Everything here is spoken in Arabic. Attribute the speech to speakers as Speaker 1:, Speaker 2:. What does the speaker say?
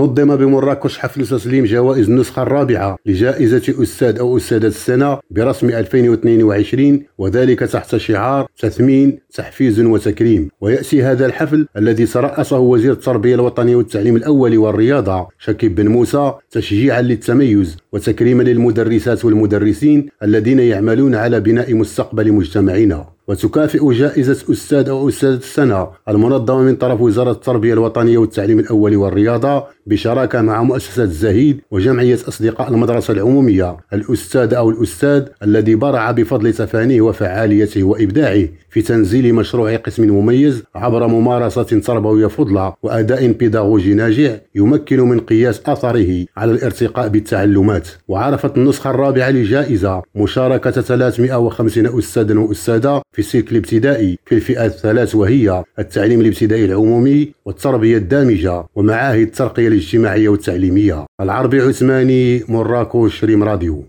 Speaker 1: نظم بمراكش حفل تسليم جوائز النسخة الرابعة لجائزة أستاذ أو أستاذة السنة برسم 2022 وذلك تحت شعار تثمين تحفيز وتكريم. ويأتي هذا الحفل الذي ترأسه وزير التربية الوطنية والتعليم الأول والرياضة شكيب بن موسى تشجيعا للتميز وتكريما للمدرسات والمدرسين الذين يعملون على بناء مستقبل مجتمعنا. وتكافئ جائزة أستاذ أو أستاذة السنة المنظمة من طرف وزارة التربية الوطنية والتعليم الأول والرياضة بشراكة مع مؤسسة الزهيد وجمعية أصدقاء المدرسة العمومية. الأستاذ أو الأستاذ الذي برع بفضل تفانيه وفعاليته وإبداعه في تنزيل مشروع قسم مميز عبر ممارسة تربوية فضلة وأداء بيداغوجي ناجع يمكن من قياس أثره على الارتقاء بالتعلمات. وعرفت النسخة الرابعة للجائزة مشاركة 350 أستاذا وأستاذة في السلك الابتدائي في الفئات الثلاث وهي التعليم الابتدائي العمومي والتربية الدامجة ومعاهد الترقية الاجتماعية والتعليمية. العربي عثماني مراكش ريم راديو.